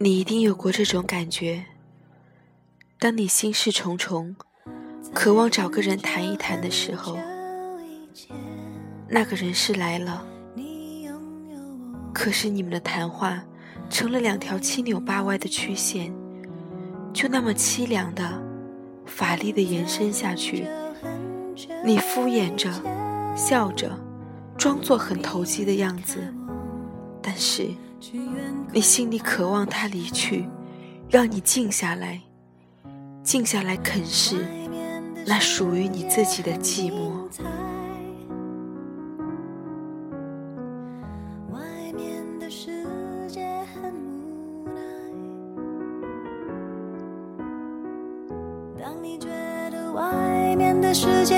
你一定有过这种感觉：当你心事重重，渴望找个人谈一谈的时候，那个人是来了，可是你们的谈话成了两条七扭八歪的曲线，就那么凄凉的、乏力的延伸下去。你敷衍着，笑着，装作很投机的样子，但是你心里渴望他离去，让你静下来，静下来啃食那属于你自己的寂寞。当你觉得外面的世界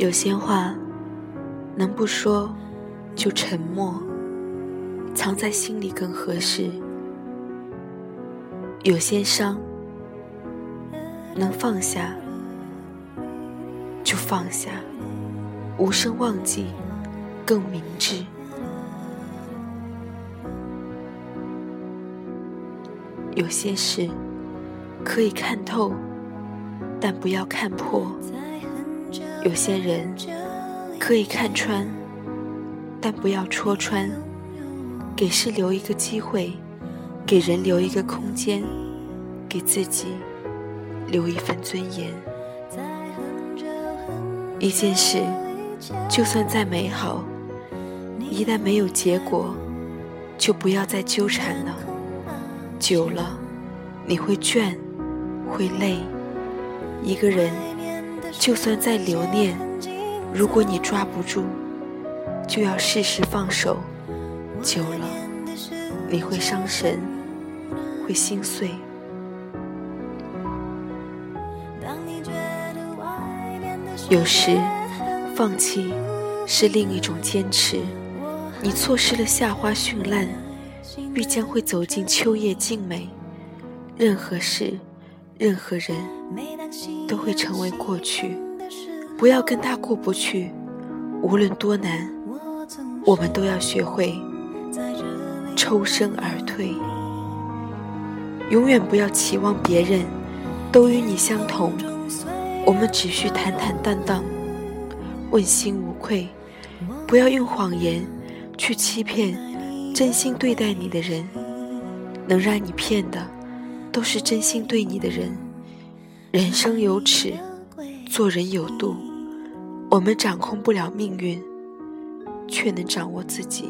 有些话能不说就沉默，藏在心里更合适。有些伤能放下就放下，无声忘记更明智。有些事可以看透，但不要看破。有些人可以看穿，但不要戳穿。给事留一个机会，给人留一个空间，给自己留一份尊严。一件事，就算再美好，一旦没有结果，就不要再纠缠了。久了，你会倦，会累。一个人。就算再留念，如果你抓不住，就要适时放手。久了，你会伤神，会心碎。有时，放弃是另一种坚持。你错失了夏花绚烂，必将会走进秋叶静美。任何事，任何人。都会成为过去，不要跟他过不去。无论多难，我们都要学会抽身而退。永远不要期望别人都与你相同，我们只需坦坦荡荡，问心无愧。不要用谎言去欺骗真心对待你的人，能让你骗的，都是真心对你的人。人生有尺，做人有度。我们掌控不了命运，却能掌握自己。